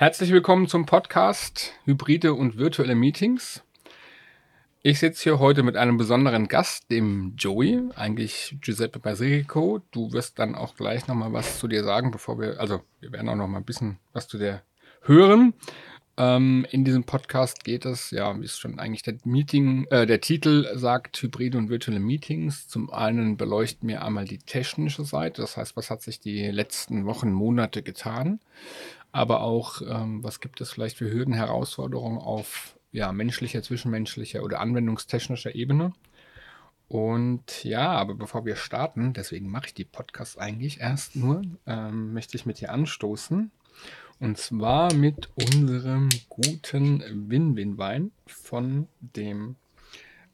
Herzlich willkommen zum Podcast Hybride und virtuelle Meetings. Ich sitze hier heute mit einem besonderen Gast, dem Joey, eigentlich Giuseppe Basilico. Du wirst dann auch gleich nochmal was zu dir sagen, bevor wir, also wir werden auch nochmal ein bisschen was zu dir hören. Ähm, in diesem Podcast geht es, ja, wie es schon eigentlich der Meeting, äh, der Titel sagt, Hybride und virtuelle Meetings. Zum einen beleuchten wir einmal die technische Seite, das heißt, was hat sich die letzten Wochen, Monate getan aber auch, ähm, was gibt es vielleicht für Hürden, Herausforderungen auf ja, menschlicher, zwischenmenschlicher oder anwendungstechnischer Ebene. Und ja, aber bevor wir starten, deswegen mache ich die Podcasts eigentlich erst nur, ähm, möchte ich mit dir anstoßen. Und zwar mit unserem guten Win-Win-Wein von dem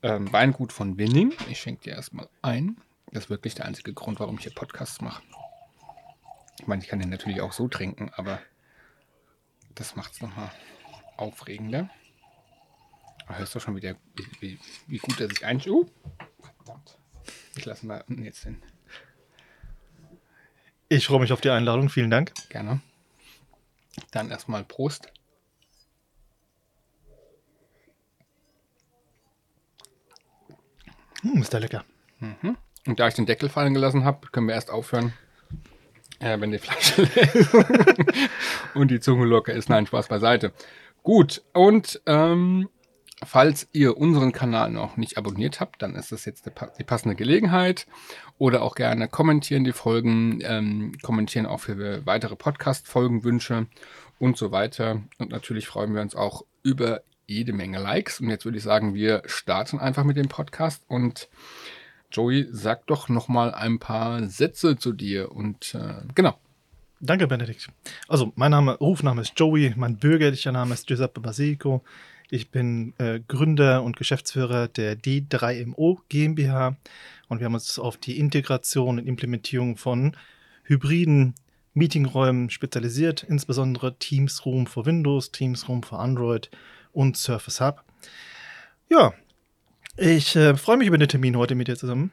ähm, Weingut von Winning. Ich schenke dir erstmal ein. Das ist wirklich der einzige Grund, warum ich hier Podcasts mache. Ich meine, ich kann den natürlich auch so trinken, aber das macht es nochmal aufregender. Hörst du schon wieder, wie, wie, wie gut er sich einstellt? Uh, verdammt. Ich lasse mal unten jetzt hin. Ich freue mich auf die Einladung. Vielen Dank. Gerne. Dann erstmal Prost. Hm, ist der lecker. Mhm. Und da ich den Deckel fallen gelassen habe, können wir erst aufhören, ja, wenn die Flasche und die Zunge locker ist. Nein, Spaß beiseite. Gut, und ähm, falls ihr unseren Kanal noch nicht abonniert habt, dann ist das jetzt die, passende Gelegenheit. Oder auch gerne kommentieren die Folgen, ähm, kommentieren auch für weitere Podcast-Folgenwünsche und so weiter. Und natürlich freuen wir uns auch über jede Menge Likes. Und jetzt würde ich sagen, wir starten einfach mit dem Podcast und Joey, sag doch noch mal ein paar Sätze zu dir und äh, genau. Danke, Benedikt. Also, mein Name, Rufname ist Joey, mein bürgerlicher Name ist Giuseppe Basilico. Ich bin äh, Gründer und Geschäftsführer der D3MO GmbH und wir haben uns auf die Integration und Implementierung von hybriden Meetingräumen spezialisiert, insbesondere Teams Room für Windows, Teams Room für Android und Surface Hub. Ja, ich äh, freue mich über den Termin heute mit dir zusammen,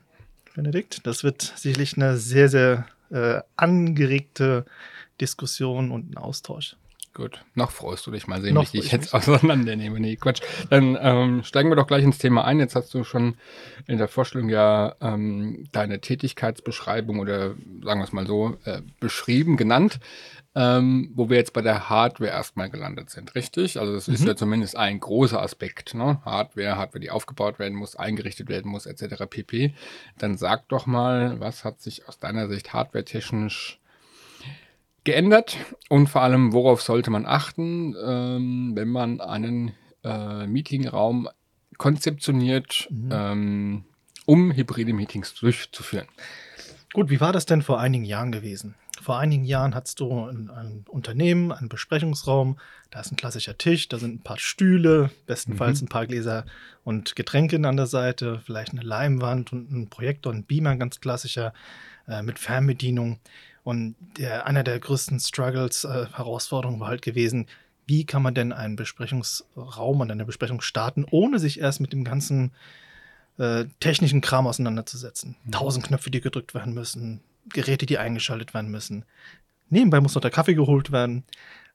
Benedikt. Das wird sicherlich eine sehr, sehr äh, angeregte Diskussion und ein Austausch. Gut, noch freust du dich mal sehen, wie ich dich jetzt auseinandernehme. Nee, Quatsch. Dann ähm, steigen wir doch gleich ins Thema ein. Jetzt hast du schon in der Vorstellung ja ähm, deine Tätigkeitsbeschreibung oder sagen wir es mal so äh, beschrieben, genannt ähm, wo wir jetzt bei der Hardware erstmal gelandet sind, richtig? Also das mhm. ist ja zumindest ein großer Aspekt, ne? Hardware, Hardware, die aufgebaut werden muss, eingerichtet werden muss, etc. pp. Dann sag doch mal, was hat sich aus deiner Sicht hardware-technisch geändert und vor allem, worauf sollte man achten, ähm, wenn man einen äh, Meetingraum konzeptioniert, mhm. ähm, um hybride Meetings durchzuführen. Gut, wie war das denn vor einigen Jahren gewesen? Vor einigen Jahren hattest du ein, ein, Unternehmen, einen Besprechungsraum, da ist ein klassischer Tisch, da sind ein paar Stühle, bestenfalls mhm. ein paar Gläser und Getränke an der Seite, vielleicht eine Leimwand und ein Projektor, ein Beamer, ganz klassischer, äh, mit Fernbedienung. Und der, einer der größten Struggles, äh, Herausforderungen war halt gewesen, wie kann man denn einen Besprechungsraum und eine Besprechung starten, ohne sich erst mit dem ganzen äh, technischen Kram auseinanderzusetzen. Mhm. Tausend Knöpfe, die gedrückt werden müssen, Geräte, die eingeschaltet werden müssen. Nebenbei muss noch der Kaffee geholt werden.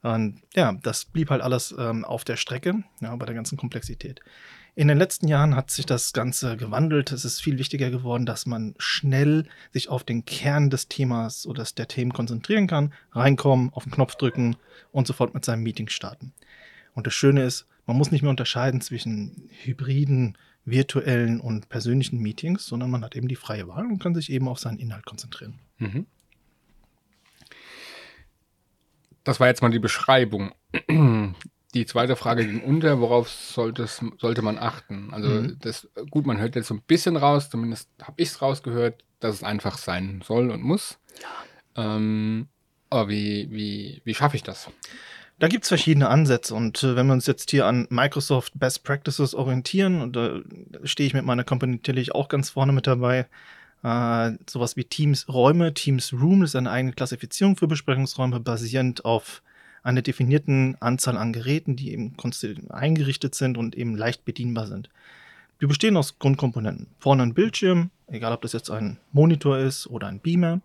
Und ja, das blieb halt alles ähm, auf der Strecke, ja, bei der ganzen Komplexität. In den letzten Jahren hat sich das Ganze gewandelt. Es ist viel wichtiger geworden, dass man schnell sich auf den Kern des Themas oder der Themen konzentrieren kann, reinkommen, auf den Knopf drücken und sofort mit seinem Meeting starten. Und das Schöne ist, man muss nicht mehr unterscheiden zwischen hybriden virtuellen und persönlichen Meetings, sondern man hat eben die freie Wahl und kann sich eben auf seinen Inhalt konzentrieren. Mhm. Das war jetzt mal die Beschreibung. Die zweite Frage ging unter, worauf sollte, man achten? Also mhm. das, gut, man hört jetzt so ein bisschen raus, zumindest habe ich es rausgehört, dass es einfach sein soll und muss. Ja. Ähm, aber wie, wie, wie schaffe ich das? Da gibt es verschiedene Ansätze und äh, wenn wir uns jetzt hier an Microsoft Best Practices orientieren, und da stehe ich mit meiner Company natürlich auch ganz vorne mit dabei, äh, sowas wie Teams Räume, Teams Room ist eine eigene Klassifizierung für Besprechungsräume, basierend auf einer definierten Anzahl an Geräten, die eben eingerichtet sind und eben leicht bedienbar sind. Die bestehen aus Grundkomponenten. Vorne ein Bildschirm, egal ob das jetzt ein Monitor ist oder ein Beamer,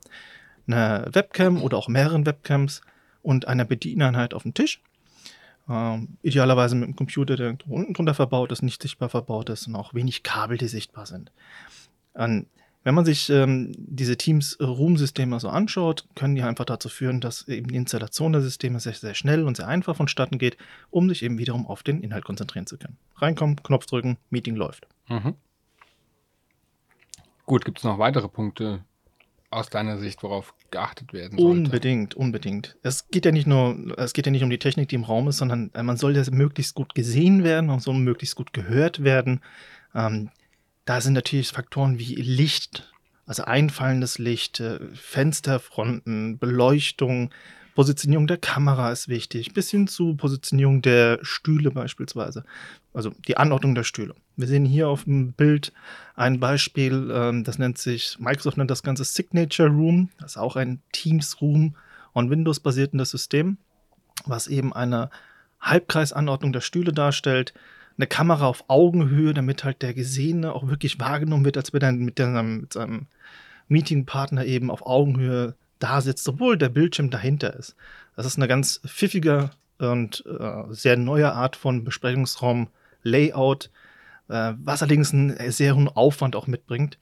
eine Webcam oder auch mehreren Webcams, und einer Bedieneinheit auf dem Tisch. Ähm, idealerweise mit einem Computer, der unten drunter verbaut ist, nicht sichtbar verbaut ist und auch wenig Kabel, die sichtbar sind. Und wenn man sich ähm, diese Teams-Room-Systeme so anschaut, können die einfach dazu führen, dass eben die Installation der Systeme sehr, sehr schnell und sehr einfach vonstatten geht, um sich eben wiederum auf den Inhalt konzentrieren zu können. Reinkommen, Knopf drücken, Meeting läuft. Mhm. Gut, gibt es noch weitere Punkte aus deiner Sicht, worauf geachtet werden sollte? Unbedingt, unbedingt. Es geht ja nicht nur, es geht ja nicht um die Technik, die im Raum ist, sondern äh, man soll ja möglichst gut gesehen werden und soll möglichst gut gehört werden. Ähm, da sind natürlich Faktoren wie Licht, also einfallendes Licht, äh, Fensterfronten, Beleuchtung, Positionierung der Kamera ist wichtig, bis hin zu Positionierung der Stühle beispielsweise. Also die Anordnung der Stühle. Wir sehen hier auf dem Bild ein Beispiel, ähm, das nennt sich, Microsoft nennt das Ganze Signature Room. Das ist auch ein Teams Room on Windows basierendes System, was eben eine Halbkreisanordnung der Stühle darstellt. Eine Kamera auf Augenhöhe, damit halt der Gesehene auch wirklich wahrgenommen wird, als wenn er mit, der, mit seinem Meetingpartner eben auf Augenhöhe da sitzt, obwohl der Bildschirm dahinter ist. Das ist eine ganz pfiffige und äh, sehr neue Art von Besprechungsraum-Layout, äh, was allerdings einen sehr hohen Aufwand auch mitbringt.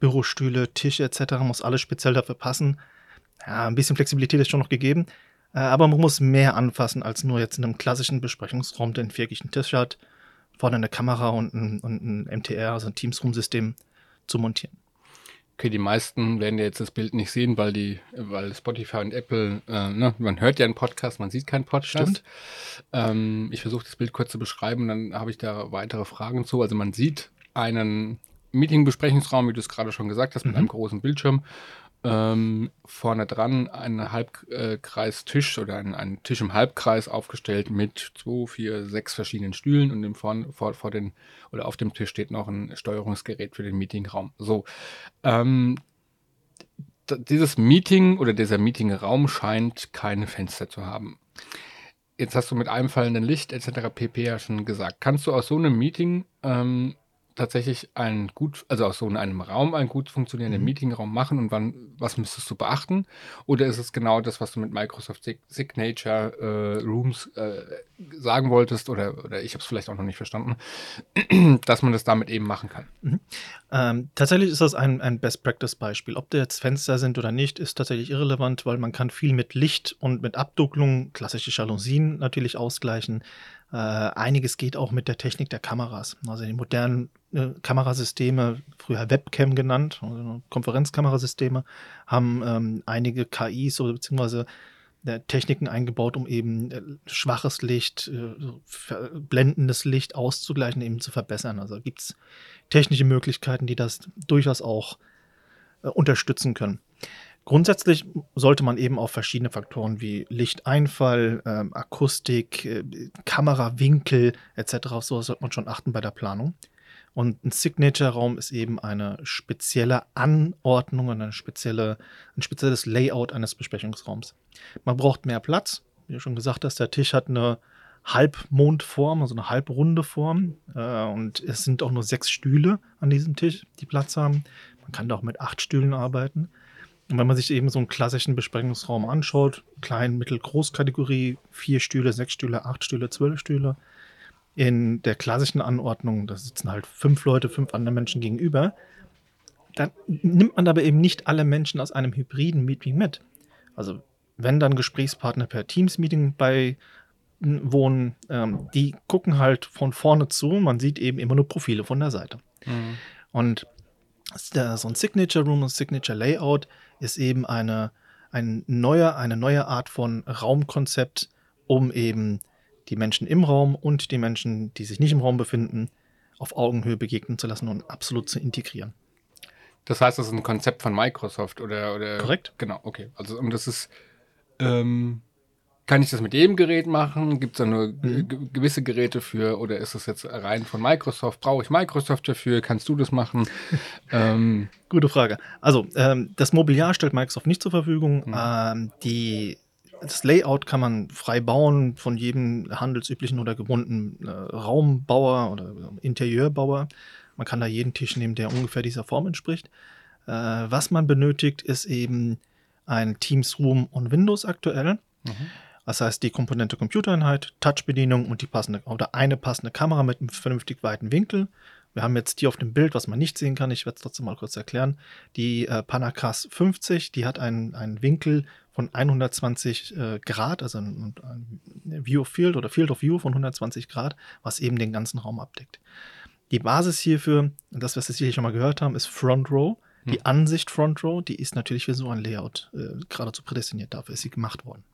Bürostühle, Tische etc. muss alles speziell dafür passen. Ja, ein bisschen Flexibilität ist schon noch gegeben, äh, aber man muss mehr anfassen als nur jetzt in einem klassischen Besprechungsraum, der einen viereckigen Tisch hat, vorne eine Kamera und ein, und ein MTR, also ein Teams-Room-System zu montieren. Okay, die meisten werden ja jetzt das Bild nicht sehen, weil die, weil Spotify und Apple, äh, ne, man hört ja einen Podcast, man sieht keinen Podcast. Ähm, ich versuche das Bild kurz zu beschreiben, dann habe ich da weitere Fragen zu. Also man sieht einen Meeting-Besprechungsraum, wie du es gerade schon gesagt hast, mit mhm. einem großen Bildschirm ähm, vorne dran ein Halbkreistisch oder ein, ein, Tisch im Halbkreis aufgestellt mit zwei, vier, sechs verschiedenen Stühlen und vorn, vor, vor den oder auf dem Tisch steht noch ein Steuerungsgerät für den Meetingraum. So, ähm, dieses Meeting oder dieser Meetingraum scheint keine Fenster zu haben. Jetzt hast du mit einfallenden Licht etc. pp. ja schon gesagt. Kannst du aus so einem Meeting ähm, tatsächlich ein gut, also aus so einem Raum einen gut funktionierenden mhm. Meetingraum machen und wann, was müsstest du beachten? Oder ist es genau das, was du mit Microsoft Signature äh, Rooms äh, sagen wolltest, oder, oder ich habe es vielleicht auch noch nicht verstanden, dass man das damit eben machen kann? Mhm. Ähm, tatsächlich ist das ein, ein Best-Practice-Beispiel. Ob da jetzt Fenster sind oder nicht, ist tatsächlich irrelevant, weil man kann viel mit Licht und mit Abdunklung, klassische Jalousien natürlich ausgleichen. Äh, einiges geht auch mit der Technik der Kameras. Also die modernen äh, Kamerasysteme, früher Webcam genannt, also Konferenzkamerasysteme, haben ähm, einige KIs oder beziehungsweise äh, Techniken eingebaut, um eben äh, schwaches Licht, äh, blendendes Licht auszugleichen, eben zu verbessern. Also gibt es technische Möglichkeiten, die das durchaus auch unterstützen können. Grundsätzlich sollte man eben auf verschiedene Faktoren wie Lichteinfall, ähm, Akustik, äh, Kamerawinkel etc. auf sowas sollte man schon achten bei der Planung. Und ein Signature-Raum ist eben eine spezielle Anordnung und eine spezielle, ein spezielles Layout eines Besprechungsraums. Man braucht mehr Platz. Wie du schon gesagt hast, der Tisch hat eine Halbmondform, also eine halbrunde Form. Äh, und es sind auch nur sechs Stühle an diesem Tisch, die Platz haben. Man kann da auch mit acht Stühlen arbeiten. Und wenn man sich eben so einen klassischen Besprechungsraum anschaut, klein, mittel, groß Kategorie, vier Stühle, sechs Stühle, acht Stühle, zwölf Stühle, in der klassischen Anordnung, da sitzen halt fünf Leute, fünf andere Menschen gegenüber, dann nimmt man aber eben nicht alle Menschen aus einem hybriden Meeting mit. Also wenn dann Gesprächspartner per Teams-Meeting bei wohnen, ähm, die gucken halt von vorne zu, man sieht eben immer nur Profile von der Seite. Mhm. Und so ein Signature Room und Signature Layout ist eben eine, ein neuer, eine neue Art von Raumkonzept, um eben die Menschen im Raum und die Menschen, die sich nicht im Raum befinden, auf Augenhöhe begegnen zu lassen und absolut zu integrieren. Das heißt, das ist ein Konzept von Microsoft oder, oder korrekt? Genau, okay. Also und das ist ähm, kann ich das mit jedem Gerät machen? Gibt es da nur mhm. gewisse Geräte für oder ist das jetzt rein von Microsoft? Brauche ich Microsoft dafür? Kannst du das machen? ähm, Gute Frage. Also, ähm, das Mobiliar stellt Microsoft nicht zur Verfügung. Mhm. Ähm, die, das Layout kann man frei bauen von jedem handelsüblichen oder gebundenen äh, Raumbauer oder Interieurbauer. Man kann da jeden Tisch nehmen, der ungefähr dieser Form entspricht. Äh, was man benötigt, ist eben ein Teams Room on Windows aktuell. Mhm. Das heißt, die Komponente Computereinheit, Touchbedienung und die passende oder eine passende Kamera mit einem vernünftig weiten Winkel. Wir haben jetzt hier auf dem Bild, was man nicht sehen kann, ich werde es trotzdem mal kurz erklären, die äh, Panacas 50, die hat einen, einen Winkel von 120 äh, Grad, also ein, ein View of Field oder Field of View von 120 Grad, was eben den ganzen Raum abdeckt. Die Basis hierfür, das, was wir hier schon mal gehört haben, ist Front Row. Die hm. Ansicht Front Row, die ist natürlich für so ein Layout äh, geradezu prädestiniert. Dafür ist sie gemacht worden.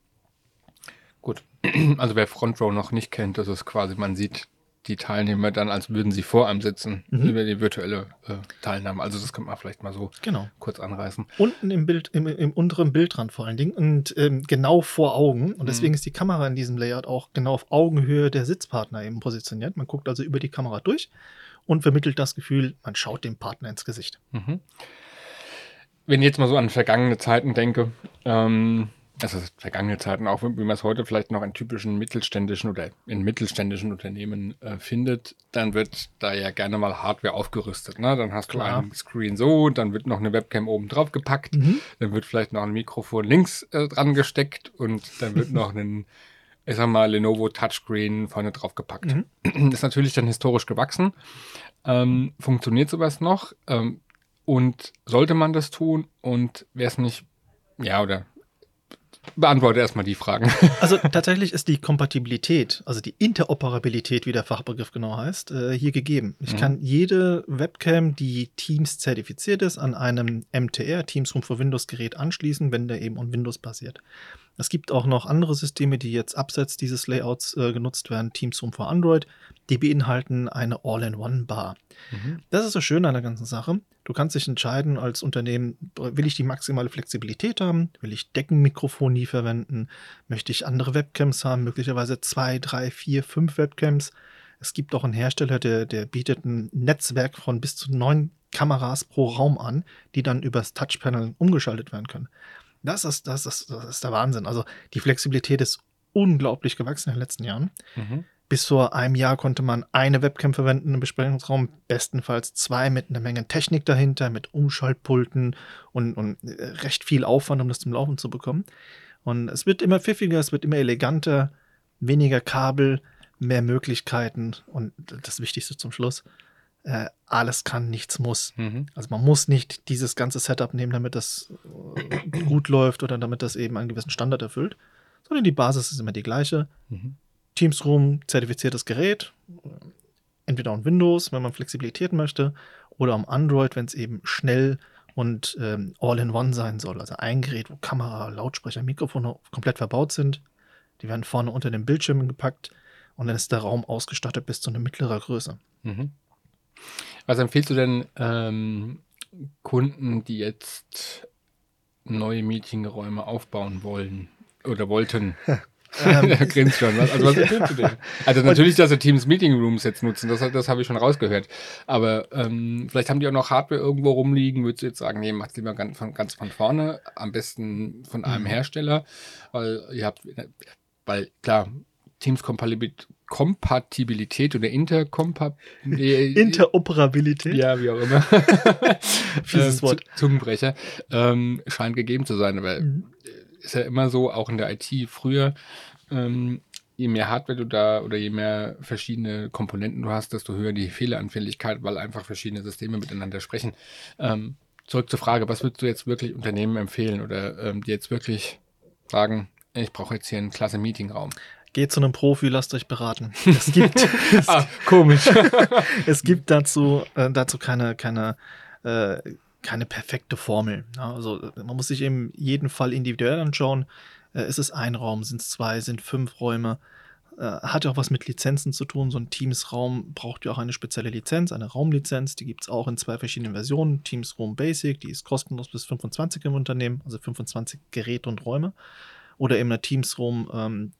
Gut. Also wer Front Row noch nicht kennt, das ist quasi, man sieht die Teilnehmer dann, als würden sie vor einem sitzen, mhm. über die virtuelle äh, Teilnahme. Also das könnte man vielleicht mal so genau. kurz anreißen. Unten im Bild, im, im unteren Bildrand vor allen Dingen und ähm, genau vor Augen. Und deswegen mhm. ist die Kamera in diesem Layout auch genau auf Augenhöhe der Sitzpartner eben positioniert. Man guckt also über die Kamera durch und vermittelt das Gefühl, man schaut dem Partner ins Gesicht. Mhm. Wenn ich jetzt mal so an vergangene Zeiten denke, ähm, also vergangene Zeiten, auch wie man es heute vielleicht noch in typischen mittelständischen oder in mittelständischen Unternehmen äh, findet, dann wird da ja gerne mal Hardware aufgerüstet. Ne? Dann hast Klar. du einen Screen so, dann wird noch eine Webcam oben drauf gepackt, mhm. dann wird vielleicht noch ein Mikrofon links äh, dran gesteckt und dann wird noch ein, ich sag mal, Lenovo Touchscreen vorne drauf gepackt. Mhm. Ist natürlich dann historisch gewachsen. Ähm, funktioniert sowas noch? Ähm, und sollte man das tun? Und wäre es nicht, ja, oder beantworte erstmal die Fragen. Also tatsächlich ist die Kompatibilität, also die Interoperabilität, wie der Fachbegriff genau heißt, äh, hier gegeben. Ich mhm. kann jede Webcam, die Teams zertifiziert ist, an einem MTR, Teams Room for Windows Gerät anschließen, wenn der eben on Windows basiert. Es gibt auch noch andere Systeme, die jetzt abseits dieses Layouts äh, genutzt werden, Teams Room for Android. Die beinhalten eine All-in-One-Bar. Mhm. Das ist das Schöne an der ganzen Sache. Du kannst dich entscheiden als Unternehmen, will ich die maximale Flexibilität haben? Will ich Deckenmikrofonie verwenden? Möchte ich andere Webcams haben? Möglicherweise zwei, drei, vier, fünf Webcams. Es gibt auch einen Hersteller, der, der bietet ein Netzwerk von bis zu neun Kameras pro Raum an, die dann übers Touchpanel umgeschaltet werden können. Das ist, das, ist, das ist der Wahnsinn. Also die Flexibilität ist unglaublich gewachsen in den letzten Jahren. Mhm. Bis vor einem Jahr konnte man eine Webcam verwenden im Besprechungsraum, bestenfalls zwei mit einer Menge Technik dahinter, mit Umschaltpulten und, und äh, recht viel Aufwand, um das zum Laufen zu bekommen. Und es wird immer pfiffiger, es wird immer eleganter, weniger Kabel, mehr Möglichkeiten und das Wichtigste zum Schluss, äh, alles kann, nichts muss. Mhm. Also man muss nicht dieses ganze Setup nehmen, damit das äh, gut läuft oder damit das eben einen gewissen Standard erfüllt, sondern die Basis ist immer die gleiche. Mhm. Teams Room zertifiziertes Gerät, entweder on Windows, wenn man Flexibilität möchte, oder am Android, wenn es eben schnell und ähm, all-in-one sein soll. Also ein Gerät, wo Kamera, Lautsprecher, Mikrofone komplett verbaut sind. Die werden vorne unter den Bildschirmen gepackt und dann ist der Raum ausgestattet bis zu einer mittleren Größe. Mhm. Was empfiehlst du denn ähm, Kunden, die jetzt neue Meetingräume aufbauen wollen oder wollten? Ähm, grinst schon. Was, also was empfiehlst du denn? Also natürlich, dass sie Teams Meeting Rooms jetzt nutzen, das, das habe ich schon rausgehört. Aber ähm, vielleicht haben die auch noch Hardware irgendwo rumliegen. Würdest du jetzt sagen, nee, macht lieber ganz von, ganz von vorne, am besten von einem mhm. Hersteller, weil ihr habt, weil klar, Teams Compatibility Kompatibilität oder Interkompatibilität. Interoperabilität. Ja, wie auch immer. Fieses ähm, Wort. Zungenbrecher. Ähm, scheint gegeben zu sein, aber mhm. ist ja immer so, auch in der IT früher, ähm, je mehr Hardware du da oder je mehr verschiedene Komponenten du hast, desto höher die Fehleranfälligkeit, weil einfach verschiedene Systeme miteinander sprechen. Ähm, zurück zur Frage, was würdest du jetzt wirklich Unternehmen empfehlen oder ähm, die jetzt wirklich sagen, ich brauche jetzt hier einen klasse Meetingraum? Geht zu einem Profi, lasst euch beraten. Es gibt, ah, komisch. es gibt dazu, äh, dazu keine, keine, äh, keine perfekte Formel. Also man muss sich eben jeden Fall individuell anschauen. Äh, ist es ein Raum, sind es zwei, sind fünf Räume? Äh, hat ja auch was mit Lizenzen zu tun. So ein Teams-Raum braucht ja auch eine spezielle Lizenz, eine Raumlizenz. Die gibt es auch in zwei verschiedenen Versionen. Teams Room Basic, die ist kostenlos bis 25 im Unternehmen, also 25 Geräte und Räume. Oder eben eine Teams Room ähm,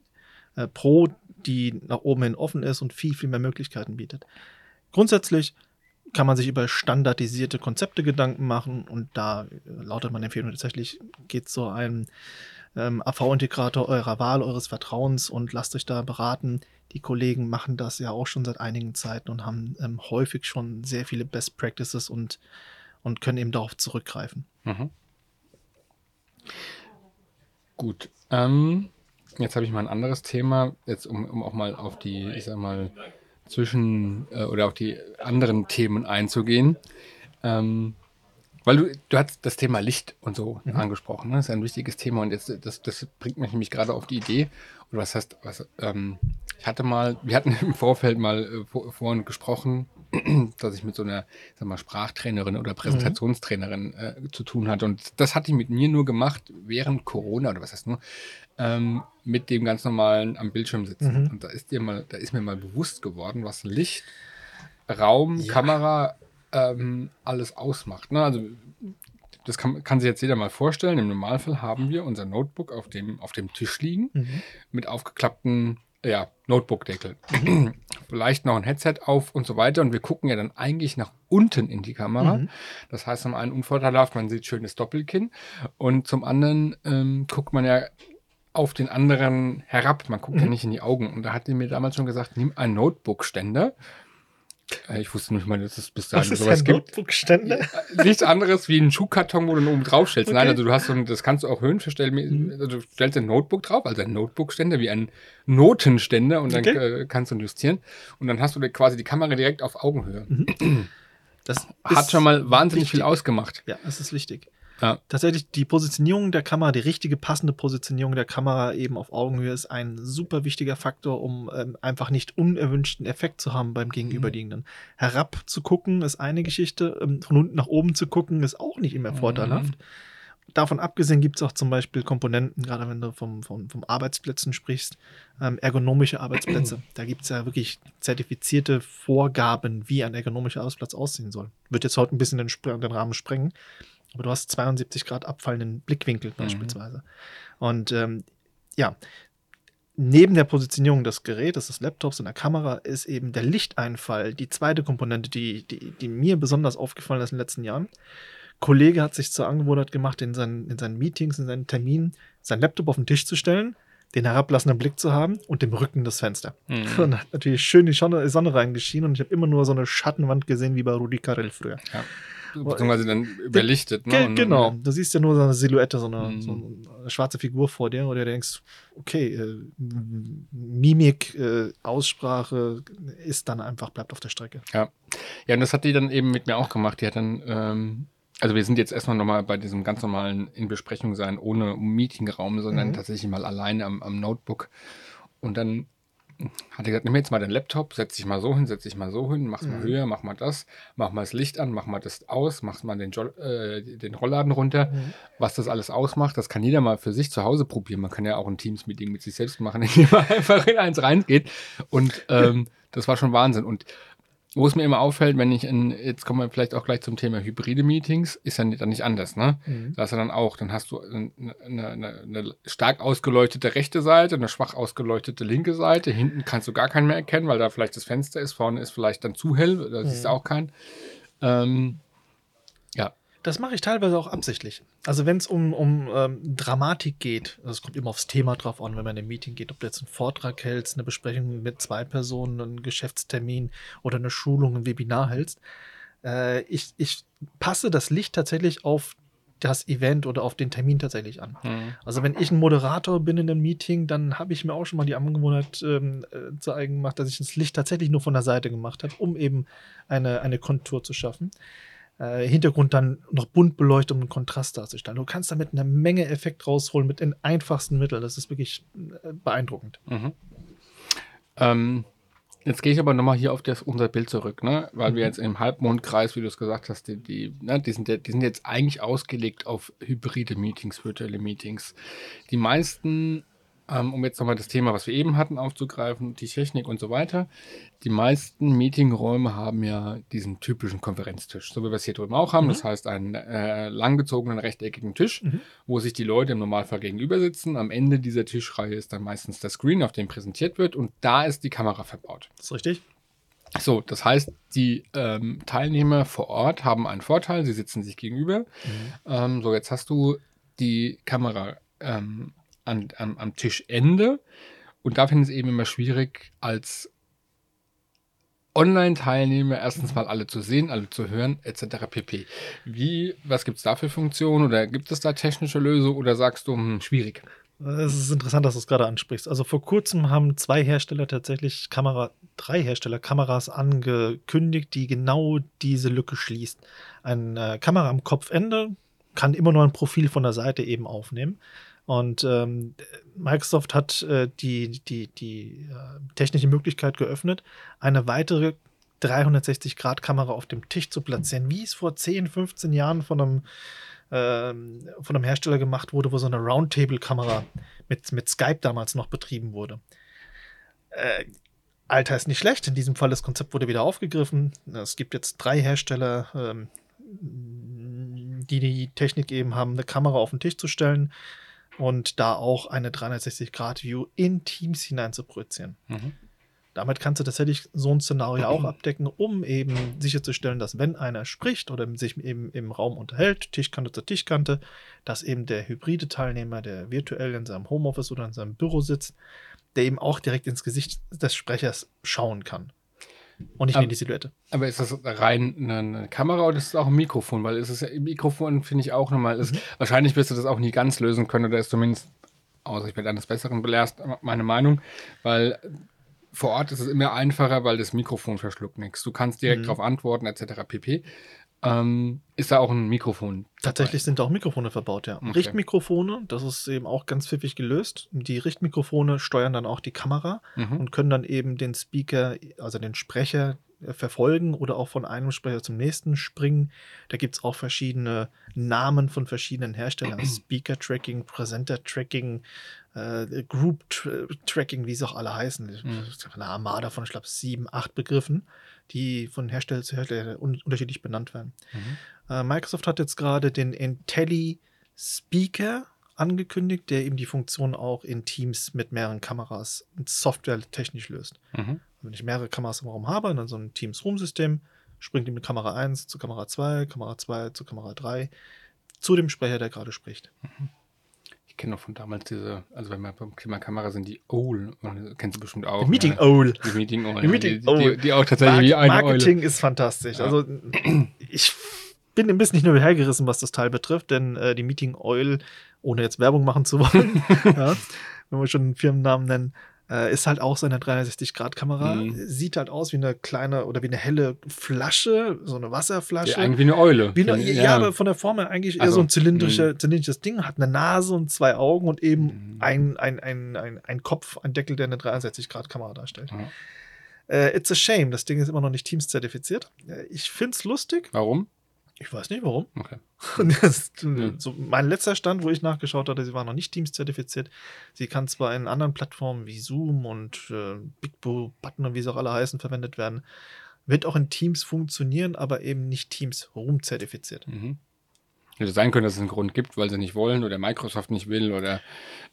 äh, Pro, die nach oben hin offen ist und viel, viel mehr Möglichkeiten bietet. Grundsätzlich kann man sich über standardisierte Konzepte Gedanken machen und da äh, lautet meine Empfehlung tatsächlich, geht zu einem ähm, AV-Integrator eurer Wahl, eures Vertrauens und lasst euch da beraten. Die Kollegen machen das ja auch schon seit einigen Zeiten und haben ähm, häufig schon sehr viele Best Practices und, und können eben darauf zurückgreifen. Mhm. Gut. Ähm, jetzt habe ich mal ein anderes Thema, jetzt um, um auch mal auf die, ich sag mal, zwischen äh, oder auf die anderen Themen einzugehen. Ähm, weil du, du hast das Thema Licht und so mhm. angesprochen. Ne? Das ist ein wichtiges Thema und jetzt, das, das bringt mich nämlich gerade auf die Idee. Oder was heißt, was, ähm, ich hatte mal, wir hatten im Vorfeld mal äh, vor, vorhin gesprochen, dass ich mit so einer sag mal, Sprachtrainerin oder Präsentationstrainerin äh, zu tun hatte. Und das hat die mit mir nur gemacht während Corona oder was heißt nur, ähm, mit dem ganz normalen am Bildschirm sitzen. Mhm. Und da ist dir mal, da ist mir mal bewusst geworden, was Licht, Raum, ja. Kamera ähm, alles ausmacht. Ne? Also das kann, kann, sich jetzt jeder mal vorstellen. Im Normalfall haben wir unser Notebook auf dem, auf dem Tisch liegen mhm. mit aufgeklappten ja, Notebook-Deckel. Vielleicht noch ein Headset auf und so weiter. Und wir gucken ja dann eigentlich nach unten in die Kamera. Mhm. Das heißt, zum einen unvorteilhaft, man sieht schönes Doppelkinn. Und zum anderen ähm, guckt man ja auf den anderen herab. Man guckt mhm. ja nicht in die Augen. Und da hat die mir damals schon gesagt, nimm einen Notebook-Ständer ich wusste nicht mal, dass es bis dahin sowas ein gibt. Notebook-Ständer? Nichts anderes wie ein Schuhkarton, wo du oben drauf stellst. Okay. Nein, also du hast so ein, das kannst du auch höhenverstellen. Mhm. Also du stellst ein Notebook drauf, also ein Notebook-Ständer wie ein Notenständer und dann okay. äh, kannst du justieren. Und dann hast du quasi die Kamera direkt auf Augenhöhe. Mhm. Das hat schon mal wahnsinnig wichtig. viel ausgemacht. Ja, das ist wichtig. Ja. Tatsächlich die Positionierung der Kamera, die richtige passende Positionierung der Kamera eben auf Augenhöhe ist ein super wichtiger Faktor, um ähm, einfach nicht unerwünschten Effekt zu haben beim Gegenüberliegenden. Mhm. Herab zu gucken ist eine Geschichte, ähm, von unten nach oben zu gucken ist auch nicht immer mhm. vorteilhaft. Davon abgesehen gibt es auch zum Beispiel Komponenten, gerade wenn du vom, vom, vom Arbeitsplätzen sprichst, ähm, ergonomische Arbeitsplätze. Da gibt es ja wirklich zertifizierte Vorgaben, wie ein ergonomischer Arbeitsplatz aussehen soll. Wird jetzt heute ein bisschen den, den Rahmen sprengen. Aber du hast 72 Grad abfallenden Blickwinkel mhm. beispielsweise. Und ähm, ja, neben der Positionierung des Gerätes, des Laptops und der Kamera ist eben der Lichteinfall die zweite Komponente, die, die, die mir besonders aufgefallen ist in den letzten Jahren. Kollege hat sich zur Angewohnheit gemacht, in seinen, in seinen Meetings, in seinen Terminen, sein Laptop auf den Tisch zu stellen, den herablassenden Blick zu haben und dem Rücken das Fenster. Mhm. Und hat natürlich schön die Sonne, Sonne reingeschienen und ich habe immer nur so eine Schattenwand gesehen wie bei Rudi Carell früher. Ja beziehungsweise dann überlichtet. Ne? Und, genau, du siehst ja nur so eine Silhouette, so eine, mhm. so eine schwarze Figur vor dir, und du denkst, okay, äh, Mimik, äh, Aussprache ist dann einfach, bleibt auf der Strecke. Ja. Ja, und das hat die dann eben mit mir auch gemacht. Die hat dann, ähm, also wir sind jetzt erstmal nochmal bei diesem ganz normalen in Besprechung sein, ohne Meetingraum, sondern mhm. tatsächlich mal alleine am, am Notebook. Und dann hat er gesagt, nimm jetzt mal deinen Laptop, setz dich mal so hin, setz dich mal so hin, mach mhm. mal höher, mach mal das, mach mal das Licht an, mach mal das aus, mach mal den, jo äh, den Rollladen runter. Mhm. Was das alles ausmacht, das kann jeder mal für sich zu Hause probieren. Man kann ja auch ein Teams-Meeting mit sich selbst machen, indem man einfach in eins reingeht. Und ähm, das war schon Wahnsinn. Und wo es mir immer auffällt, wenn ich in, jetzt kommen wir vielleicht auch gleich zum Thema hybride Meetings, ist dann, dann nicht anders, ne? Mhm. Da ist ja dann auch, dann hast du eine, eine, eine, stark ausgeleuchtete rechte Seite, eine schwach ausgeleuchtete linke Seite. Hinten kannst du gar keinen mehr erkennen, weil da vielleicht das Fenster ist, vorne ist vielleicht dann zu hell, da mhm. siehst du auch keinen. Ähm, das mache ich teilweise auch absichtlich. Also wenn es um, um ähm, Dramatik geht, also es kommt immer aufs Thema drauf an, wenn man in ein Meeting geht, ob du jetzt einen Vortrag hältst, eine Besprechung mit zwei Personen, einen Geschäftstermin oder eine Schulung, ein Webinar hältst. Äh, ich, ich passe das Licht tatsächlich auf das Event oder auf den Termin tatsächlich an. Mhm. Also wenn ich ein Moderator bin in einem Meeting, dann habe ich mir auch schon mal die Angewohnheit ähm, äh, zu eigen gemacht, dass ich das Licht tatsächlich nur von der Seite gemacht habe, um eben eine, eine Kontur zu schaffen äh, Hintergrund dann noch bunt beleuchtet, um einen Kontrast darzustellen. Du kannst damit eine Menge Effekt rausholen mit den einfachsten Mitteln. Das ist wirklich äh, beeindruckend. Mhm. Ähm, jetzt gehe ich aber nochmal hier auf das, unser Bild zurück, ne? weil mhm. wir jetzt im Halbmondkreis, wie du es gesagt hast, die, die, ne, die, sind, die sind jetzt eigentlich ausgelegt auf hybride Meetings, virtuelle Meetings. Die meisten ähm, um jetzt nochmal das Thema, was wir eben hatten, aufzugreifen, die Technik und so weiter. Die meisten Meetingräume haben ja diesen typischen Konferenztisch, so wie wir es hier drüben auch haben. Mhm. Das heißt, einen äh, langgezogenen rechteckigen Tisch, mhm. wo sich die Leute im Normalfall gegenüber sitzen. Am Ende dieser Tischreihe ist dann meistens der Screen, auf dem präsentiert wird, und da ist die Kamera verbaut. Das ist richtig. So, das heißt, die ähm, Teilnehmer vor Ort haben einen Vorteil, sie sitzen sich gegenüber. Mhm. Ähm, so, jetzt hast du die Kamera ähm, an, am, am Tischende. Und da finde ich es eben immer schwierig, als Online-Teilnehmer erstens mal alle zu sehen, alle zu hören, etc. pp. Wie, was gibt es da für Funktionen oder gibt es da technische Lösungen oder sagst du, hm, schwierig? Es ist interessant, dass du es gerade ansprichst. Also vor kurzem haben zwei Hersteller tatsächlich Kamera, drei Hersteller Kameras angekündigt, die genau diese Lücke schließt. Eine äh, Kamera am Kopfende kann immer nur ein Profil von der Seite eben aufnehmen. Und ähm, Microsoft hat äh, die, die, die äh, technische Möglichkeit geöffnet, eine weitere 360-Grad-Kamera auf dem Tisch zu platzieren, wie es vor 10, 15 Jahren von einem, ähm, von einem Hersteller gemacht wurde, wo so eine Roundtable-Kamera mit, mit Skype damals noch betrieben wurde. Äh, Alter ist nicht schlecht. In diesem Fall das Konzept wurde wieder aufgegriffen. Es gibt jetzt drei Hersteller, ähm, die die Technik eben haben, eine Kamera auf den Tisch zu stellen und da auch eine 360-Grad-View in Teams hinein zu projizieren. Mhm. Damit kannst du tatsächlich so ein Szenario auch abdecken, um eben sicherzustellen, dass wenn einer spricht oder sich eben im Raum unterhält, Tischkante zu Tischkante, dass eben der hybride Teilnehmer, der virtuell in seinem Homeoffice oder in seinem Büro sitzt, der eben auch direkt ins Gesicht des Sprechers schauen kann. Und aber, in die Silhouette. Aber ist das rein eine, Kamera oder ist es auch ein Mikrofon? Weil es ist ja Mikrofon, finde ich auch nochmal. Ist, mhm. Wahrscheinlich wirst du das auch nie ganz lösen können oder ist zumindest, außer ich werde eines Besseren belehrt, meine Meinung. Weil vor Ort ist es immer einfacher, weil das Mikrofon verschluckt nichts. Du kannst direkt mhm. darauf antworten, etc. pp. Ähm, ist da auch ein Mikrofon? Tatsächlich dabei? sind da auch Mikrofone verbaut, ja. Okay. Richtmikrofone, das ist eben auch ganz pfiffig gelöst. Die Richtmikrofone steuern dann auch die Kamera mhm. und können dann eben den Speaker, also den Sprecher, äh, verfolgen oder auch von einem Sprecher zum nächsten springen. Da gibt es auch verschiedene Namen von verschiedenen Herstellern. Speaker-Tracking, Presenter-Tracking, äh, Group-Tracking, wie sie auch alle heißen. Mhm. Eine Armada von, ich glaube, sieben, acht Begriffen die von Hersteller zu Hersteller un unterschiedlich benannt werden. Mhm. Äh, Microsoft hat jetzt gerade den Intelli Speaker angekündigt, der eben die Funktion auch in Teams mit mehreren Kameras softwaretechnisch löst. Mhm. Wenn ich mehrere Kameras im Raum habe, dann so ein Teams-Room-System, springt mit Kamera 1 zu Kamera 2, Kamera 2 zu Kamera 3 zu dem Sprecher, der gerade spricht. Mhm. Ich kenne noch von damals diese, also wenn wir beim Thema Kamera sind, die Owl, kennst du bestimmt auch. Die Meeting ne? Owl. Die Meeting Owl. Die, Meeting die, die, die, auch tatsächlich Mark wie eine Marketing Eule. ist fantastisch. Ja. Also ich bin ein bisschen nicht nur hergerissen, was das Teil betrifft, denn äh, die Meeting Oil, ohne jetzt Werbung machen zu wollen, ja, wenn wir schon einen Firmennamen nennen, äh, ist halt auch so eine 360-Grad-Kamera. Mhm. Sieht halt aus wie eine kleine oder wie eine helle Flasche, so eine Wasserflasche. Ja, eigentlich wie eine Eule. Wie eine, ja, ja, aber von der Form her eigentlich also, eher so ein zylindrische, mhm. zylindrisches Ding. Hat eine Nase und zwei Augen und eben mhm. ein, ein, ein, ein, ein Kopf, ein Deckel, der eine 360-Grad-Kamera darstellt. Mhm. Äh, it's a shame, das Ding ist immer noch nicht Teams zertifiziert. Äh, ich finde es lustig. Warum? Ich weiß nicht warum. Okay. Das, so mein letzter Stand, wo ich nachgeschaut hatte, sie war noch nicht Teams zertifiziert. Sie kann zwar in anderen Plattformen wie Zoom und äh, Big Blue Button und wie sie auch alle heißen verwendet werden. Wird auch in Teams funktionieren, aber eben nicht Teams Room zertifiziert. Mhm. Hätte sein können, dass es einen Grund gibt, weil sie nicht wollen oder Microsoft nicht will oder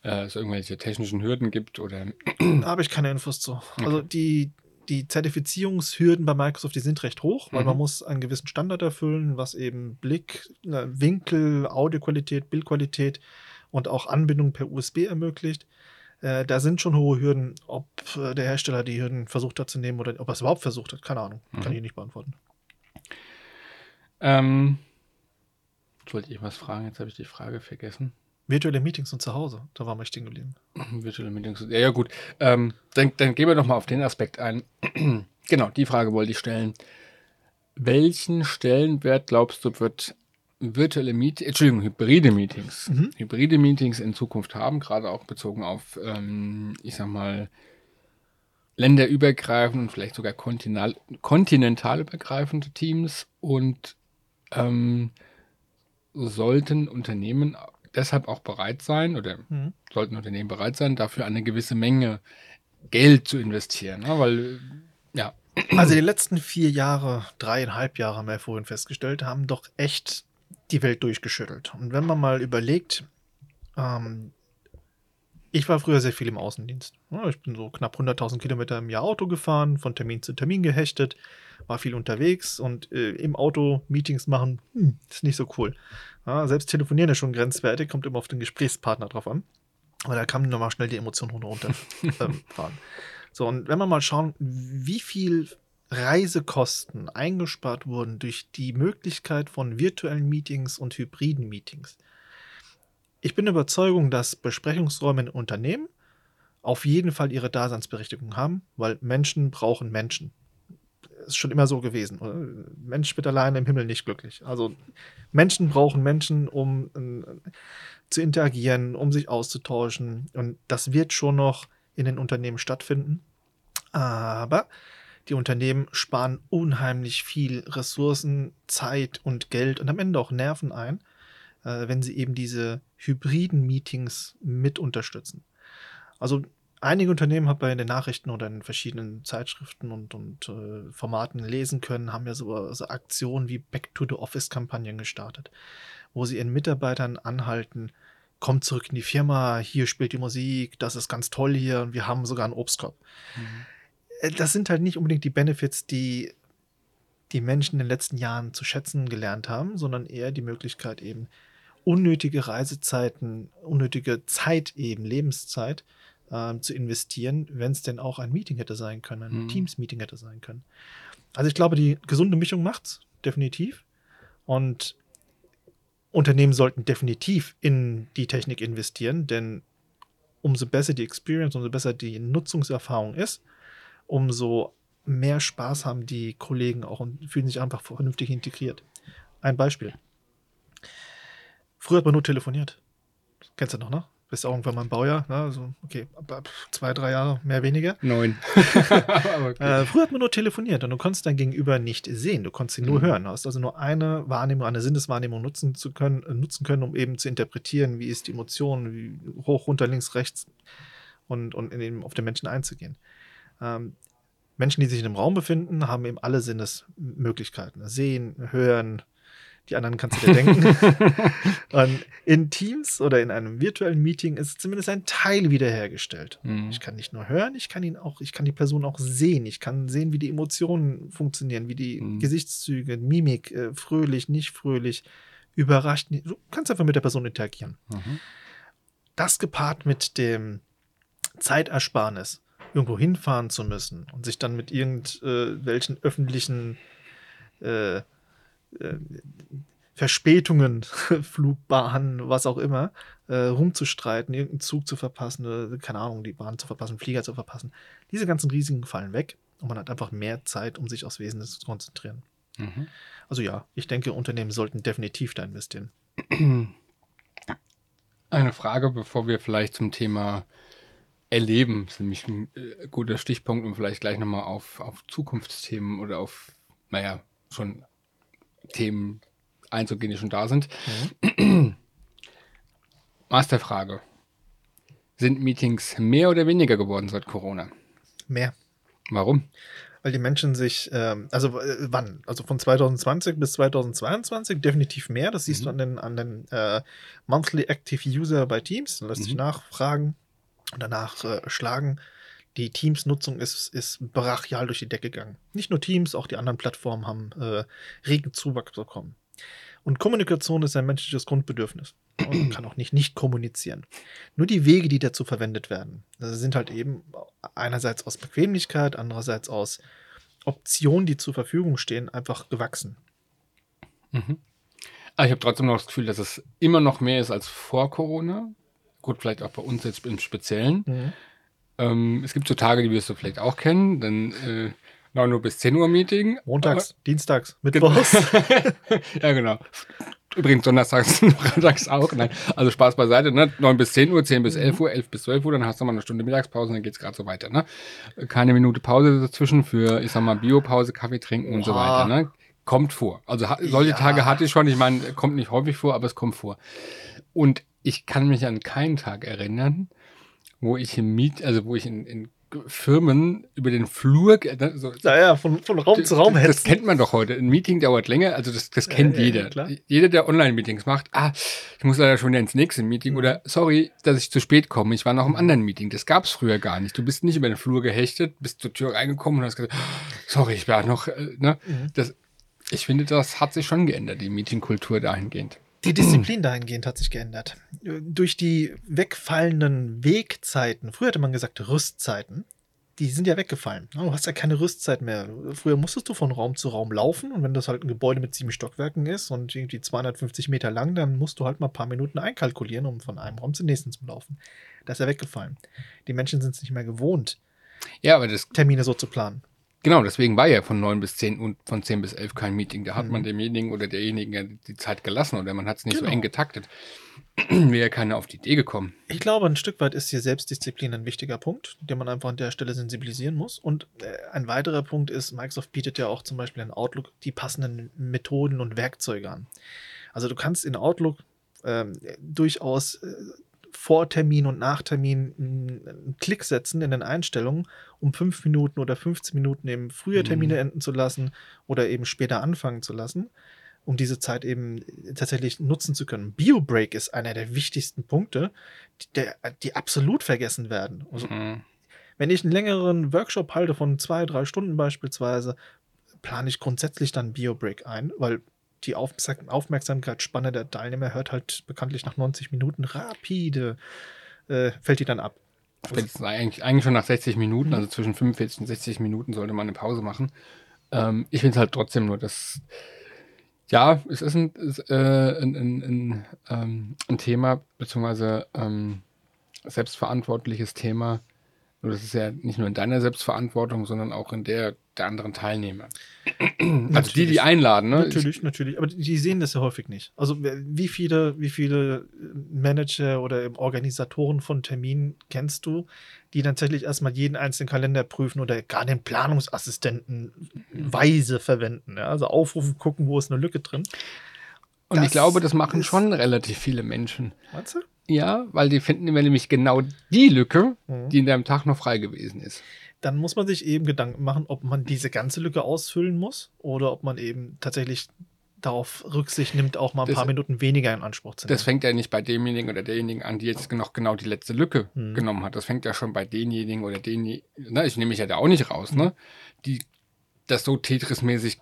äh, es irgendwelche technischen Hürden gibt oder. Da habe ich keine Infos zu. Okay. Also die, die Zertifizierungshürden bei Microsoft, die sind recht hoch, weil mhm. man muss einen gewissen Standard erfüllen, was eben Blick, äh, Winkel, Audioqualität, Bildqualität und auch Anbindung per USB ermöglicht. Äh, da sind schon hohe Hürden. Ob äh, der Hersteller die Hürden versucht hat zu nehmen oder ob er es überhaupt versucht hat, keine Ahnung. Mhm. Kann ich nicht beantworten. Ähm, wollte ich was fragen, jetzt habe ich die Frage vergessen. Virtuelle Meetings und zu Hause, da waren wir stehen geblieben. Virtuelle Meetings, ja, ja gut. Ähm, dann, dann gehen wir doch mal auf den Aspekt ein. genau, die Frage wollte ich stellen. Welchen Stellenwert glaubst du, wird virtuelle Meetings, Entschuldigung, hybride Meetings, mhm. hybride Meetings in Zukunft haben, gerade auch bezogen auf, ähm, ich sag mal, länderübergreifende und vielleicht sogar kontinental, kontinentalübergreifende Teams und ähm, sollten Unternehmen deshalb auch bereit sein oder mhm. sollten Unternehmen bereit sein, dafür eine gewisse Menge Geld zu investieren. Ne? Weil, ja. Also die letzten vier Jahre, dreieinhalb Jahre haben wir vorhin festgestellt, haben doch echt die Welt durchgeschüttelt. Und wenn man mal überlegt, ähm, ich war früher sehr viel im Außendienst. Ich bin so knapp 100.000 Kilometer im Jahr Auto gefahren, von Termin zu Termin gehechtet, war viel unterwegs und äh, im Auto Meetings machen, hm, ist nicht so cool. Ja, selbst telefonieren ist schon grenzwertig, kommt immer auf den Gesprächspartner drauf an. Aber da kann man nochmal schnell die Emotionen runterfahren. ähm, so, und wenn wir mal schauen, wie viel Reisekosten eingespart wurden durch die Möglichkeit von virtuellen Meetings und hybriden Meetings. ich bin der Überzeugung, dass Besprechungsräume in Unternehmen auf jeden Fall ihre Daseinsberechtigung haben, weil Menschen brauchen Menschen. Ist schon immer so gewesen. Mensch wird alleine im Himmel nicht glücklich. Also Menschen brauchen Menschen, um äh, zu interagieren, um sich auszutauschen. Und das wird schon noch in den Unternehmen stattfinden. Aber die Unternehmen sparen unheimlich viel Ressourcen, Zeit und Geld und am Ende auch Nerven ein, äh, wenn sie eben diese hybriden Meetings mit unterstützen. Also einige Unternehmen habe ich in den Nachrichten oder in verschiedenen Zeitschriften und, und äh, Formaten lesen können, haben ja so, so Aktionen wie Back to the Office-Kampagnen gestartet, wo sie ihren Mitarbeitern anhalten, kommt zurück in die Firma, hier spielt die Musik, das ist ganz toll hier und wir haben sogar einen Obstkorb. Mhm. Äh, das sind halt nicht unbedingt die Benefits, die die Menschen in den letzten Jahren zu schätzen gelernt haben, sondern eher die Möglichkeit eben unnötige Reisezeiten, unnötige Zeit eben, Lebenszeit äh, zu investieren, wenn es denn auch ein Meeting hätte sein können, ein mhm. Teams-Meeting hätte sein können. Also ich glaube, die gesunde Mischung macht's, definitiv. Und Unternehmen sollten definitiv in die Technik investieren, denn umso besser die Experience, umso besser die Nutzungserfahrung ist, umso mehr Spaß haben die Kollegen auch und fühlen sich einfach vernünftig integriert. Ein Beispiel. Früher hat man nur telefoniert. Kennst du noch, ne? Bist auch irgendwann mal ein Baujahr, ne? Also, okay, zwei, drei Jahre, mehr, weniger. Neun. okay. äh, früher hat man nur telefoniert und du konntest dein Gegenüber nicht sehen, du konntest ihn nur mhm. hören. Du hast also nur eine Wahrnehmung, eine Sinneswahrnehmung nutzen zu können, äh, nutzen können, um eben zu interpretieren, wie ist die Emotion, wie hoch, runter, links, rechts und, und eben auf den Menschen einzugehen. Ähm, Menschen, die sich in einem Raum befinden, haben eben alle Sinnesmöglichkeiten. Sehen, hören, die anderen kannst du dir denken. und in Teams oder in einem virtuellen Meeting ist zumindest ein Teil wiederhergestellt. Mhm. Ich kann nicht nur hören, ich kann ihn auch, ich kann die Person auch sehen. Ich kann sehen, wie die Emotionen funktionieren, wie die mhm. Gesichtszüge, Mimik, äh, fröhlich, nicht fröhlich, überrascht. Du kannst einfach mit der Person interagieren. Mhm. Das gepaart mit dem Zeitersparnis, irgendwo hinfahren zu müssen und sich dann mit irgendwelchen äh, öffentlichen äh, äh, Verspätungen, Flugbahnen, was auch immer, äh, rumzustreiten, irgendeinen Zug zu verpassen, äh, keine Ahnung, die Bahn zu verpassen, Flieger zu verpassen. Diese ganzen Risiken fallen weg und man hat einfach mehr Zeit, um sich aufs Wesentliche zu konzentrieren. Mhm. Also ja, ich denke, Unternehmen sollten definitiv da investieren. Eine Frage, bevor wir vielleicht zum Thema Erleben, das ist nämlich ein äh, guter Stichpunkt, um vielleicht gleich nochmal auf, auf Zukunftsthemen oder auf, naja, schon Themen einzugehen, die schon da sind. Mhm. Masterfrage. Sind Meetings mehr oder weniger geworden seit Corona? Mehr. Warum? Weil die Menschen sich, ähm, also äh, wann? Also von 2020 bis 2022 definitiv mehr. Das siehst mhm. du an den, an den äh, Monthly Active User bei Teams. Da lässt mhm. sich nachfragen und danach äh, schlagen die Teams-Nutzung ist, ist brachial durch die Decke gegangen. Nicht nur Teams, auch die anderen Plattformen haben äh, regen Zuwachs bekommen. Und Kommunikation ist ein menschliches Grundbedürfnis. Und man kann auch nicht nicht kommunizieren. Nur die Wege, die dazu verwendet werden, sind halt eben einerseits aus Bequemlichkeit, andererseits aus Optionen, die zur Verfügung stehen, einfach gewachsen. Mhm. Aber ich habe trotzdem noch das Gefühl, dass es immer noch mehr ist als vor Corona. Gut, vielleicht auch bei uns jetzt im Speziellen. Mhm. Ähm, es gibt so Tage, die wirst du vielleicht auch kennen. Dann äh, 9 Uhr bis 10 Uhr Meeting. Montags, Aber, Dienstags, Mittwochs. ja, genau. Übrigens donnerstags, freitags auch. Nein, also Spaß beiseite. Ne? 9 bis 10 Uhr, 10 bis 11 Uhr, 11 bis 12 Uhr, dann hast du mal eine Stunde Mittagspause und dann geht es gerade so weiter. Ne? Keine Minute Pause dazwischen für, ich sag mal, Biopause, Kaffee trinken und so weiter. Ne? Kommt vor. Also solche ja. Tage hatte ich schon. Ich meine, kommt nicht häufig vor, aber es kommt vor. Und ich kann mich an keinen Tag erinnern, wo ich im Miet, also wo ich in, in Firmen über den Flur. Ne, so, naja, von, von Raum zu Raum hetzen. Das kennt man doch heute. Ein Meeting dauert länger, also das, das kennt ja, jeder. Ja, jeder, der Online-Meetings macht, ah, ich muss leider schon ins nächste Meeting mhm. oder sorry, dass ich zu spät komme, ich war noch im anderen Meeting. Das gab es früher gar nicht. Du bist nicht über den Flur gehechtet, bist zur Tür reingekommen und hast gesagt, sorry, ich war noch, äh, ne? Mhm. Das, ich finde, das hat sich schon geändert, die Meetingkultur dahingehend. Die Disziplin dahingehend hat sich geändert. Durch die wegfallenden Wegzeiten, früher hatte man gesagt Rüstzeiten, die sind ja weggefallen. Du hast ja keine Rüstzeit mehr. Früher musstest du von Raum zu Raum laufen und wenn das halt ein Gebäude mit sieben Stockwerken ist und irgendwie 250 Meter lang, dann musst du halt mal ein paar Minuten einkalkulieren, um von einem Raum zum nächsten zu laufen. Das ist ja weggefallen. Die Menschen sind es nicht mehr gewohnt, Ja, aber das, Termine so zu planen. Genau, deswegen war ja von 9 bis 10 und von 10 bis 11 kein Meeting. Da hat Mhm. man demjenigen oder derjenigen ja die Zeit gelassen oder man hat es nicht so Genau. eng getaktet. Wäre ja keiner auf die Idee gekommen. Ich glaube, ein Stück weit ist hier Selbstdisziplin ein wichtiger Punkt, den man einfach an der Stelle sensibilisieren muss. Und äh, ein weiterer Punkt ist, Microsoft bietet ja auch zum Beispiel in Outlook die passenden Methoden und Werkzeuge an. Also du kannst in Outlook ähm, durchaus äh, vor Termin und nach Termin einen Klick setzen in den Einstellungen, um fünf Minuten oder 15 Minuten eben früher Mhm. Termine enden zu lassen oder eben später anfangen zu lassen, um diese Zeit eben tatsächlich nutzen zu können. Bio-Break ist einer der wichtigsten Punkte, die, der, die absolut vergessen werden. Also, Mhm. wenn ich einen längeren Workshop halte von zwei, drei Stunden beispielsweise, plane ich grundsätzlich dann Bio-Break ein, weil die Aufmerksam Aufmerksamkeitsspanne der Teilnehmer hört halt bekanntlich nach 90 Minuten rapide, äh, fällt die dann ab. Eigentlich, eigentlich schon nach 60 Minuten, also zwischen 45 und 60 Minuten sollte man eine Pause machen. Ähm, ich finde es halt trotzdem nur, dass ja, es ist ein, ist, äh, ein, ein, ein, ähm, ein Thema, beziehungsweise ähm, selbstverantwortliches Thema. Nur das ist ja nicht nur in deiner Selbstverantwortung, sondern auch in der der anderen Teilnehmer. Also die, Natürlich. die einladen, ne? Natürlich, natürlich. Aber die sehen das ja häufig nicht. Also wie viele, wie viele Manager oder Organisatoren von Terminen kennst du, die tatsächlich erstmal jeden einzelnen Kalender prüfen oder gar den Planungsassistenten weise verwenden. Ja? Also aufrufen, gucken, wo ist eine Lücke drin. Und ich das glaube, das machen schon relativ viele Menschen. Meinst du? Ja, weil die finden immer nämlich genau die Lücke, Mhm. die in deinem Tag noch frei gewesen ist. Dann muss man sich eben Gedanken machen, ob man diese ganze Lücke ausfüllen muss oder ob man eben tatsächlich darauf Rücksicht nimmt, auch mal ein Das- paar Minuten weniger in Anspruch zu nehmen. Das fängt ja nicht bei demjenigen oder derjenigen an, die jetzt noch genau die letzte Lücke Mhm. genommen hat. Das fängt ja schon bei denjenigen oder denjenigen, na, ich nehme mich ja da auch nicht raus, ne? Die das so Tetris-mäßig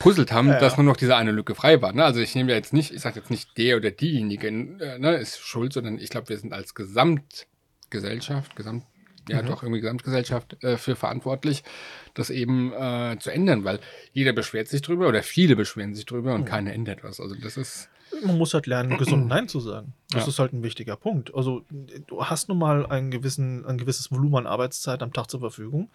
gepuzzelt haben, Ja, dass nur noch diese eine Lücke frei war. Ne? Also ich nehme ja jetzt nicht, ich sage jetzt nicht der oder diejenige äh, ne, ist schuld, sondern ich glaube, wir sind als Gesamtgesellschaft, Gesamt, ja Mhm. doch irgendwie Gesamtgesellschaft äh, für verantwortlich, das eben äh, zu ändern, weil jeder beschwert sich drüber oder viele beschweren sich drüber und Mhm. keiner ändert was. Also das ist Man muss halt lernen, gesund Nein zu sagen. Das Ja. ist halt ein wichtiger Punkt. Also, du hast nun mal einen gewissen, ein gewisses Volumen an Arbeitszeit am Tag zur Verfügung.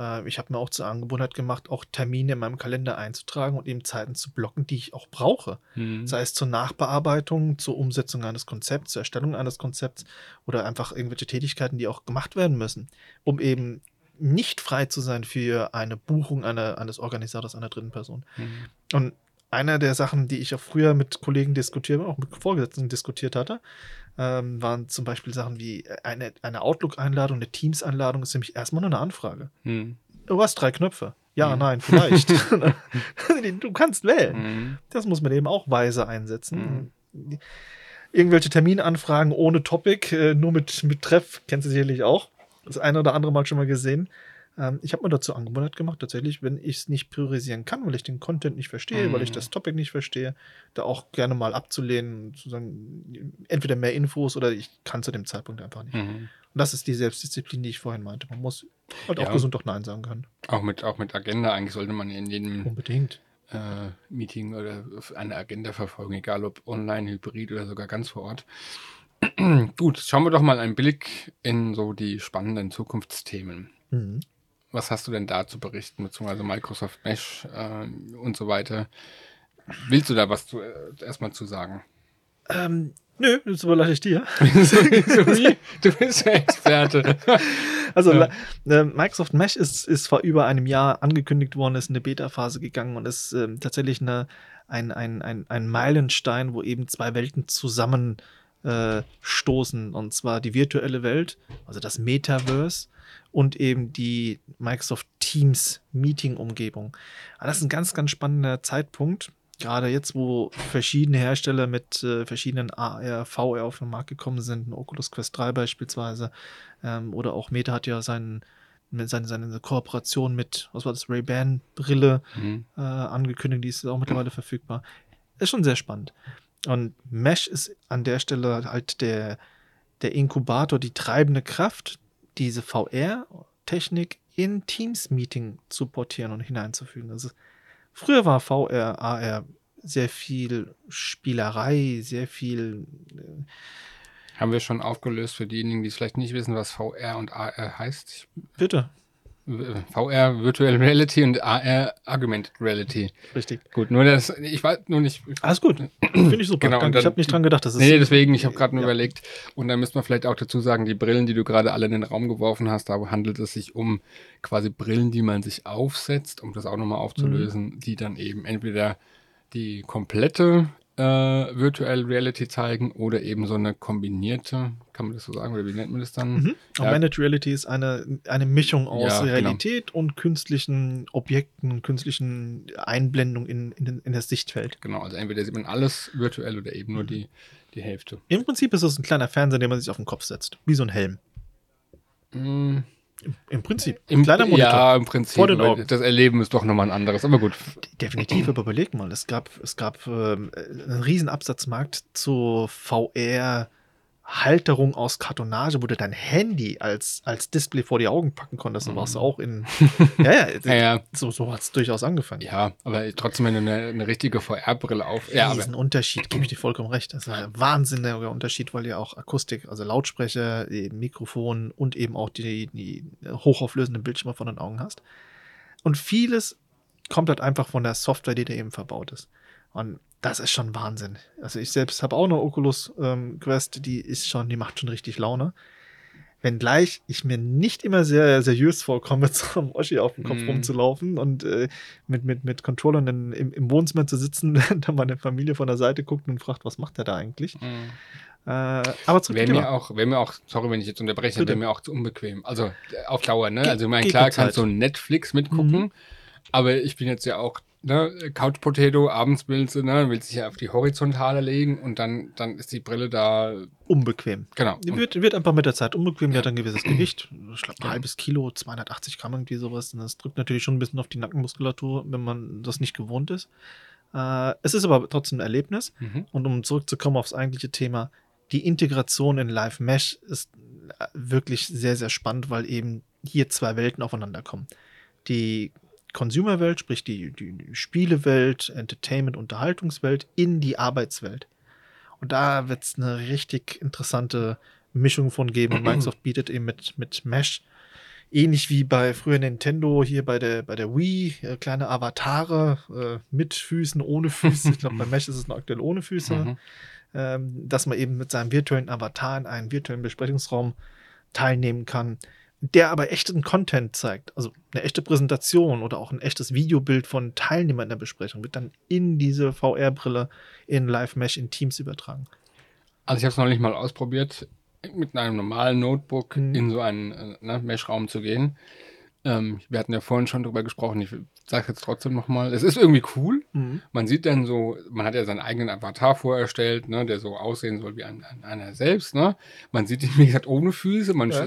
Äh, ich habe mir auch zur Angewohnheit gemacht, auch Termine in meinem Kalender einzutragen und eben Zeiten zu blocken, die ich auch brauche. hm, Sei es zur Nachbearbeitung, zur Umsetzung eines Konzepts, zur Erstellung eines Konzepts oder einfach irgendwelche Tätigkeiten, die auch gemacht werden müssen, um eben nicht frei zu sein für eine Buchung einer, eines Organisators einer dritten Person. hm. Und einer der Sachen, die ich auch früher mit Kollegen diskutiert, auch mit Vorgesetzten diskutiert hatte, ähm, waren zum Beispiel Sachen wie eine, eine Outlook-Einladung, eine Teams-Einladung ist nämlich erstmal nur eine Anfrage. Hm. Du hast drei Knöpfe. Ja, Mhm. nein, vielleicht. du kannst wählen. Hm. Das muss man eben auch weise einsetzen. Irgendwelche Terminanfragen ohne Topic, äh, nur mit, mit Treff, kennst du sicherlich auch. Das eine oder andere Mal schon mal gesehen. Ähm, ich habe mir dazu Angewohnheit gemacht, tatsächlich, wenn ich es nicht priorisieren kann, weil ich den Content nicht verstehe, weil ich Mhm. das Topic nicht verstehe, da auch gerne mal abzulehnen, zu sagen, entweder mehr Infos oder ich kann zu dem Zeitpunkt einfach nicht. Hm. Und das ist die Selbstdisziplin, die ich vorhin meinte. Man muss halt auch Ja. gesund auch Nein sagen können. Auch mit, auch mit Agenda, eigentlich sollte man in jedem Unbedingt. äh, Meeting oder eine Agenda verfolgen, egal ob online, hybrid oder sogar ganz vor Ort. Gut, schauen wir doch mal einen Blick in so die spannenden Zukunftsthemen. Mhm. Was hast du denn da zu berichten, beziehungsweise Microsoft Mesh äh, und so weiter? Willst du da was zu, äh, erstmal zu sagen? Ähm, nö, das überlasse ich dir. Du bist der Experte. Also Ja. äh, Microsoft Mesh ist, ist vor über einem Jahr angekündigt worden, ist in eine Beta-Phase gegangen und ist ähm, tatsächlich eine, ein, ein, ein, ein Meilenstein, wo eben zwei Welten zusammen äh. Und zwar die virtuelle Welt, also das Metaverse und eben die Microsoft Teams Meeting-Umgebung. Aber Das ist ein ganz, ganz spannender Zeitpunkt. Gerade jetzt, wo verschiedene Hersteller mit äh, verschiedenen AR, VR auf den Markt gekommen sind, ein Oculus Quest 3 beispielsweise, ähm, oder auch Meta hat ja seinen, mit seine, seine Kooperation mit, was war das, Ray-Ban-Brille Mhm. äh, angekündigt, die ist auch mittlerweile verfügbar. Ist schon sehr spannend. Und Mesh ist an der Stelle halt der, der Inkubator, die treibende Kraft, diese Technik in Teams-Meeting zu portieren und hineinzufügen. Also früher war VR, AR sehr viel Spielerei, sehr viel. Äh Haben wir schon aufgelöst für diejenigen, die vielleicht nicht wissen, was VR und AR heißt? Bitte. VR Virtual Reality und AR Augmented Reality. Richtig. Gut, nur das, ich weiß nur nicht. Alles gut. Finde ich super. Genau, dann, ich habe nicht dran gedacht, dass es. Nee, deswegen, ich habe gerade nur ja. überlegt. Und dann müssen wir vielleicht auch dazu sagen, die Brillen, die du gerade alle in den Raum geworfen hast, da handelt es sich um quasi Brillen, die man sich aufsetzt, um das auch nochmal aufzulösen, mhm. die dann eben entweder die komplette äh, Virtual Reality zeigen oder eben so eine kombinierte, kann man das so sagen, oder wie nennt man das dann? Mhm. Ja. Augmented Reality ist eine, eine Mischung aus ja, genau. Realität genau. und künstlichen Objekten, künstlichen Einblendungen in, in, in, das Sichtfeld. Genau, also entweder sieht man alles virtuell oder eben nur die, die Hälfte. Im Prinzip ist es ein kleiner Fernseher, den man sich auf den Kopf setzt, wie so ein Helm. Mhm. Im, Im, Prinzip. Im, kleiner Monitor. Ja, im Prinzip. Vor den Augen. Das Erleben ist doch nochmal ein anderes, aber gut. Definitiv, aber überleg mal, es gab, es gab äh, einen riesen Absatzmarkt zu VR Halterung aus Kartonage, wo du dein Handy als, als Display vor die Augen packen konntest. Da warst du auch in. ja, ja, ja, ja. so, so hat es durchaus angefangen. Ja, aber trotzdem, wenn du eine, eine richtige VR-Brille auf. Ja, ist ein Unterschied, gebe ich dir vollkommen recht. Das ist ein wahnsinniger Unterschied, weil ja auch Akustik, also Lautsprecher, Mikrofon und eben auch die, die hochauflösenden Bildschirme vor den Augen hast. Und vieles kommt halt einfach von der Software, die da eben verbaut ist. Und das ist schon Wahnsinn. Also ich selbst habe auch eine Oculus ähm, Quest, die ist schon, die macht schon richtig Laune. Wenngleich ich mir nicht immer sehr seriös vorkomme, mit so einem Oschi auf dem Kopf mm. rumzulaufen und äh, mit, mit, mit Controllern im, im Wohnzimmer zu sitzen, während dann meine Familie von der Seite guckt und fragt, was macht der da eigentlich? Mm. Äh, aber zurück wäre mir auch, wäre mir auch, sorry, wenn ich jetzt unterbreche, wäre mir auch zu unbequem. Also auf Dauer, ne? Also ich meine, klar kannst du Netflix mitgucken, mhm. aber ich bin jetzt ja auch ne, Couch Potato, abends willst du, ne, willst dich ja auf die Horizontale legen und dann, dann ist die Brille da. Unbequem. Genau. Die wird, wird einfach mit der Zeit unbequem, die hat ein gewisses Gewicht. Ich glaube, ein ja. halbes Kilo, 280 Gramm, irgendwie sowas. Und das drückt natürlich schon ein bisschen auf die Nackenmuskulatur, wenn man das nicht gewohnt ist. Äh, es ist aber trotzdem ein Erlebnis. Mhm. Und um zurückzukommen aufs eigentliche Thema, die Integration in Live Mesh ist äh, wirklich sehr, sehr spannend, weil eben hier zwei Welten aufeinander kommen. Die Consumer-Welt, sprich die, die Spielewelt, Entertainment, Unterhaltungswelt, in die Arbeitswelt. Und da wird es eine richtig interessante Mischung von geben. Und Microsoft bietet eben mit, mit Mesh, ähnlich wie bei früher Nintendo hier bei der, bei der Wii, äh, kleine Avatare äh, mit Füßen, ohne Füße. Ich glaube, bei Mesh ist es noch aktuell ohne Füße. Mhm. Ähm, dass man eben mit seinem virtuellen Avatar in einen virtuellen Besprechungsraum teilnehmen kann der aber echten Content zeigt, also eine echte Präsentation oder auch ein echtes Videobild von Teilnehmern in der Besprechung, wird dann in diese VR-Brille in Live Mesh in Teams übertragen. Also ich habe es noch nicht mal ausprobiert, mit einem normalen Notebook mhm. in so einen äh, ne, Mesh-Raum zu gehen. Ähm, wir hatten ja vorhin schon drüber gesprochen, ich sage jetzt trotzdem nochmal, es ist irgendwie cool. Mhm. Man sieht dann so, man hat ja seinen eigenen Avatar vorerstellt, ne, der so aussehen soll wie ein, ein, einer selbst. Ne? Man sieht ihn, wie gesagt, ohne Füße. Man ja.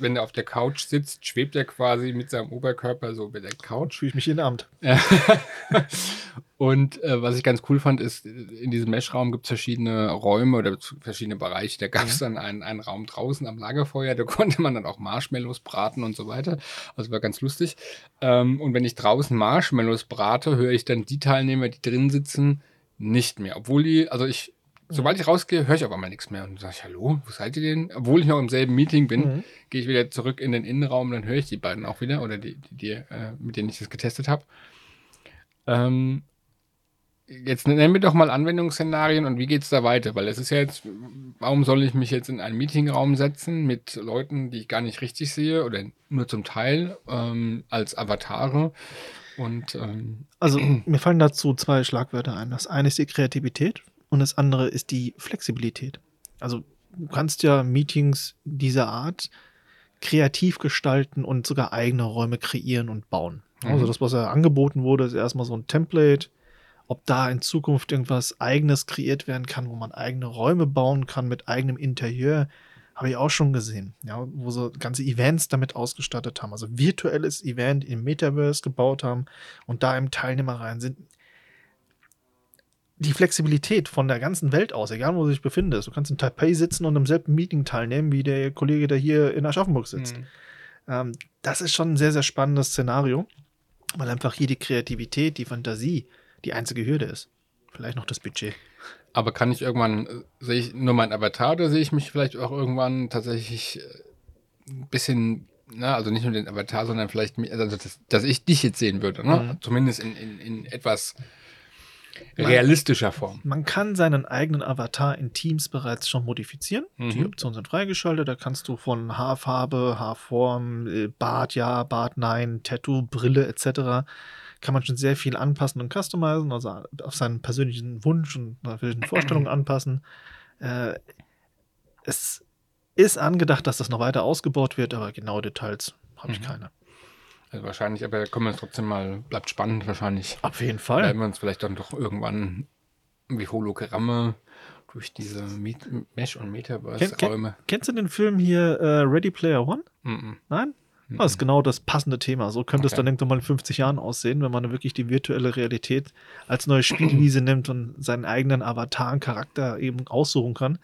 Wenn er auf der Couch sitzt, schwebt er quasi mit seinem Oberkörper so über der Couch. Fühle ich mich in Abend. Und äh, was ich ganz cool fand, ist, in diesem Mesh-Raum gibt es verschiedene Räume oder verschiedene Bereiche. Da gab es dann einen, einen Raum draußen am Lagerfeuer, da konnte man dann auch Marshmallows braten und so weiter. Also war ganz lustig. Ähm, und wenn ich draußen Marshmallows brate, höre ich dann die Teilnehmer, die drin sitzen, nicht mehr. Obwohl die, also ich, sobald ich rausgehe, höre ich auf einmal nichts mehr. Und sage ich, hallo, wo seid ihr denn? Obwohl ich noch im selben Meeting bin, mhm. gehe ich wieder zurück in den Innenraum, dann höre ich die beiden auch wieder oder die, die, die äh, mit denen ich das getestet habe. Ähm, jetzt nennen wir doch mal Anwendungsszenarien und wie geht es da weiter? Weil es ist ja jetzt, warum soll ich mich jetzt in einen Meetingraum setzen mit Leuten, die ich gar nicht richtig sehe oder nur zum Teil ähm, als Avatare? Und, ähm, also mir fallen dazu zwei Schlagwörter ein. Das eine ist die Kreativität und das andere ist die Flexibilität. Also du kannst ja Meetings dieser Art kreativ gestalten und sogar eigene Räume kreieren und bauen. Also mhm. das, was ja angeboten wurde, ist erstmal so ein Template, ob da in Zukunft irgendwas eigenes kreiert werden kann, wo man eigene Räume bauen kann mit eigenem Interieur, habe ich auch schon gesehen, ja, wo so ganze Events damit ausgestattet haben, also virtuelles Event im Metaverse gebaut haben und da im Teilnehmer rein sind. Die Flexibilität von der ganzen Welt aus, egal wo du dich befindest, du kannst in Taipei sitzen und im selben Meeting teilnehmen, wie der Kollege, der hier in Aschaffenburg sitzt. Mhm. Ähm, das ist schon ein sehr, sehr spannendes Szenario, weil einfach hier die Kreativität, die Fantasie die einzige Hürde ist. Vielleicht noch das Budget. Aber kann ich irgendwann, äh, sehe ich nur mein Avatar oder sehe ich mich vielleicht auch irgendwann tatsächlich äh, ein bisschen, na, also nicht nur den Avatar, sondern vielleicht, also dass, dass ich dich jetzt sehen würde, ne? Mhm. Zumindest in, in, in etwas realistischer Form. Man kann seinen eigenen Avatar in Teams bereits schon modifizieren. Die Mhm. Optionen sind freigeschaltet. Da kannst du von Haarfarbe, Haarform, äh, Bart ja, Bart nein, Tattoo, Brille etc. kann man schon sehr viel anpassen und customizen, also auf seinen persönlichen Wunsch und persönlichen Vorstellungen anpassen. Äh, es ist angedacht, dass das noch weiter ausgebaut wird, aber genaue Details habe ich Mhm. keine. Also wahrscheinlich, aber kommen wir trotzdem mal, bleibt spannend wahrscheinlich. Auf jeden Werden Fall. wir uns vielleicht dann doch irgendwann wie Hologramme durch diese Mesh- und Metaverse-Räume. Kennst du den Film hier äh, Ready Player One? Mhm. Nein? Das ist genau das passende Thema. So könnte es Okay. dann irgendwann mal in 50 Jahren aussehen, wenn man wirklich die virtuelle Realität als neue Spielwiese nimmt und seinen eigenen Avatar und Charakter eben aussuchen kann.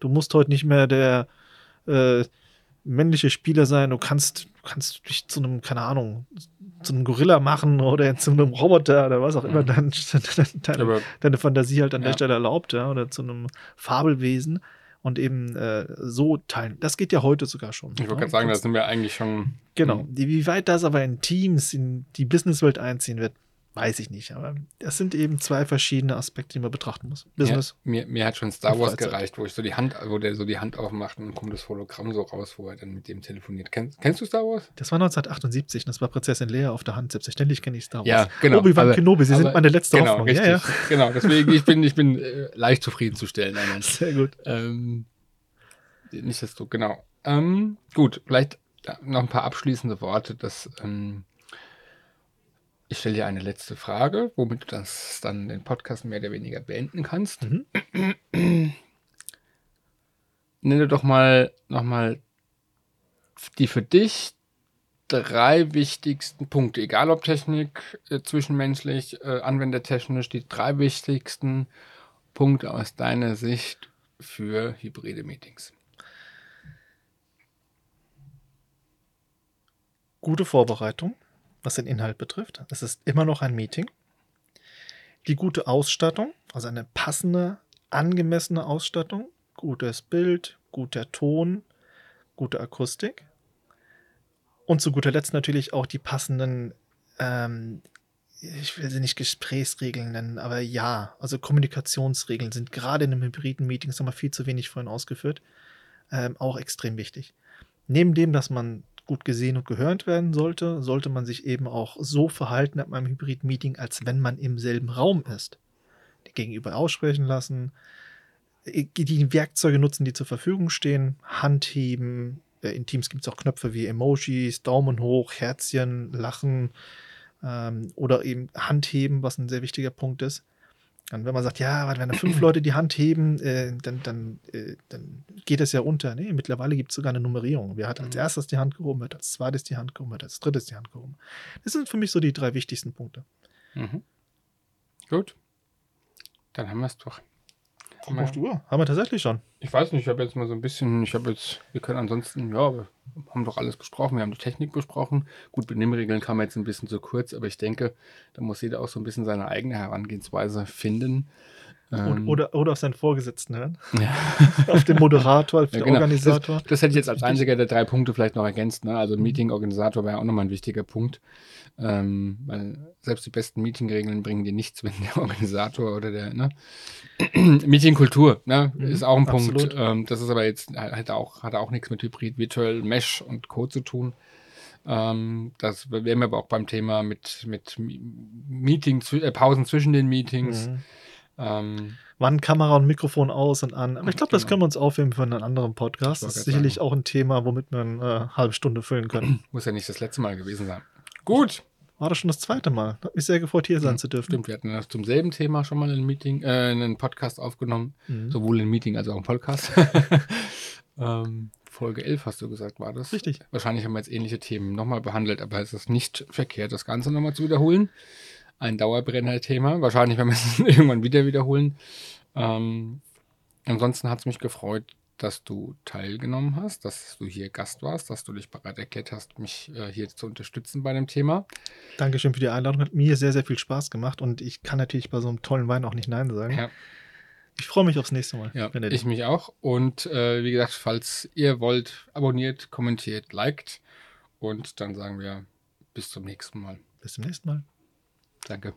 Du musst heute nicht mehr der äh, männliche Spieler sein. Du kannst, du kannst dich zu einem, keine Ahnung, zu einem Gorilla machen oder zu einem Roboter oder was auch immer Mhm. dein, deine, Aber deine Fantasie halt an der Ja. Stelle erlaubt, ja, oder zu einem Fabelwesen und eben äh, so teilen. Das geht ja heute sogar schon. ich wollte ja. gerade sagen, Du da kannst- sind wir eigentlich schon. Genau. Die, wie weit das aber in Teams, in die Businesswelt einziehen wird, weiß ich nicht. Aber das sind eben zwei verschiedene Aspekte, die man betrachten muss. Business. Ja, mir, mir hat schon Star Wars gereicht, wo ich so die Hand, wo der so die Hand aufmacht und dann kommt das Hologramm so raus, wo er dann mit dem telefoniert. Kennst, kennst du Star Wars? Das war 1978 und das war Prinzessin Leia auf der Hand. Selbstverständlich kenne ich Star Wars. Ja, genau. Obi-Wan Aber- Kenobi, Sie sind meine letzte genau, Hoffnung. Richtig, Ja, ja. Genau, deswegen, ich bin, ich bin äh, leicht zufriedenzustellen. Sehr gut. Ähm, nicht, du, genau. Ähm, gut, vielleicht noch ein paar abschließende Worte. Dass, ähm, ich stelle dir eine letzte Frage, womit du das dann den Podcast mehr oder weniger beenden kannst. Mhm. Nenne doch mal nochmal die für dich drei wichtigsten Punkte, egal ob Technik, äh, zwischenmenschlich, äh, anwendertechnisch, die drei wichtigsten Punkte aus deiner Sicht für hybride Meetings. Gute Vorbereitung, was den Inhalt betrifft. Es ist immer noch ein Meeting. Die gute Ausstattung, also eine passende, angemessene Ausstattung, gutes Bild, guter Ton, gute Akustik. Und zu guter Letzt natürlich auch die passenden, ähm, ich will sie nicht Gesprächsregeln nennen, aber ja, also Kommunikationsregeln sind gerade in einem hybriden Meeting, das haben wir viel zu wenig vorhin ausgeführt, ähm, auch extrem wichtig. Neben dem, dass man gut gesehen und gehört werden sollte, sollte man sich eben auch so verhalten at einem Hybrid-Meeting, als wenn man im selben Raum ist. Die Gegenüber aussprechen lassen, äh, die Werkzeuge nutzen, die zur Verfügung stehen, Hand heben. Äh, In Teams gibt es auch Knöpfe wie Emojis, Daumen hoch, Herzchen, Lachen ähm, oder eben Hand heben, was ein sehr wichtiger Punkt ist. Und wenn man sagt, ja, wenn da fünf Leute die Hand heben, äh, dann, dann, äh, dann geht es ja unter. Nee, mittlerweile gibt es sogar eine Nummerierung. Wer hat als Mhm. erstes die Hand gehoben, wer hat als zweites die Hand gehoben, wer hat als drittes die Hand gehoben. Das sind für mich so die drei wichtigsten Punkte. Mhm. Gut. Dann haben wir es doch. Haben wir- Auf die Uhr. Haben wir tatsächlich schon. Ich weiß nicht, ich habe jetzt mal so ein bisschen, ich habe jetzt, wir können ansonsten, ja, wir haben doch alles besprochen, wir haben die Technik besprochen. Gut, Benimmregeln kam jetzt ein bisschen zu kurz, aber ich denke, da muss jeder auch so ein bisschen seine eigene Herangehensweise finden. Und, oder, oder auf seinen Vorgesetzten hören. ja. auf den Moderator, auf Ja, den genau. Organisator. Das, das hätte ich jetzt als einziger der drei Punkte vielleicht noch ergänzt. Ne? Also Meeting-Organisator wäre auch nochmal ein wichtiger Punkt. Ähm, weil selbst die besten Meeting-Regeln bringen dir nichts, wenn der Organisator oder der ne? Meeting-Kultur ne? Mhm, ist auch ein absolut. Punkt. Ähm, das ist aber jetzt hat auch, hat auch nichts mit Hybrid, Virtual, Mesh und Co. zu tun. Ähm, das wären wir aber auch beim Thema mit, mit Meeting, äh, Pausen zwischen den Meetings. Mhm. Ähm, Wann Kamera und Mikrofon aus und an. Aber ich glaube, das Genau. können wir uns aufheben für einen anderen Podcast. Das ist sicherlich sagen. auch ein Thema, womit wir eine äh, halbe Stunde füllen können. muss ja nicht das letzte Mal gewesen sein. Gut. War das schon das zweite Mal. Hat mich sehr gefreut, hier sein zu dürfen. Stimmt, wir hatten ja zum selben Thema schon mal ein Meeting, äh, einen Podcast aufgenommen. Mhm. Sowohl ein Meeting als auch ein Podcast. ähm, Folge 11 hast du gesagt, war das? Richtig. Wahrscheinlich haben wir jetzt ähnliche Themen nochmal behandelt, aber es ist nicht verkehrt, das Ganze nochmal zu wiederholen. Ein Dauerbrenner-Thema. Wahrscheinlich werden wir es irgendwann wieder wiederholen. Ähm, ansonsten hat es mich gefreut, dass du teilgenommen hast, dass du hier Gast warst, dass du dich bereit erklärt hast, mich äh, hier zu unterstützen bei dem Thema. Dankeschön für die Einladung. Hat mir sehr, sehr viel Spaß gemacht und ich kann natürlich bei so einem tollen Wein auch nicht Nein sagen. Ja. Ich freue mich aufs nächste Mal. Ja, ich mich auch. Und äh, wie gesagt, falls ihr wollt, abonniert, kommentiert, liked. Und dann sagen wir bis zum nächsten Mal. Bis zum nächsten Mal. Danke.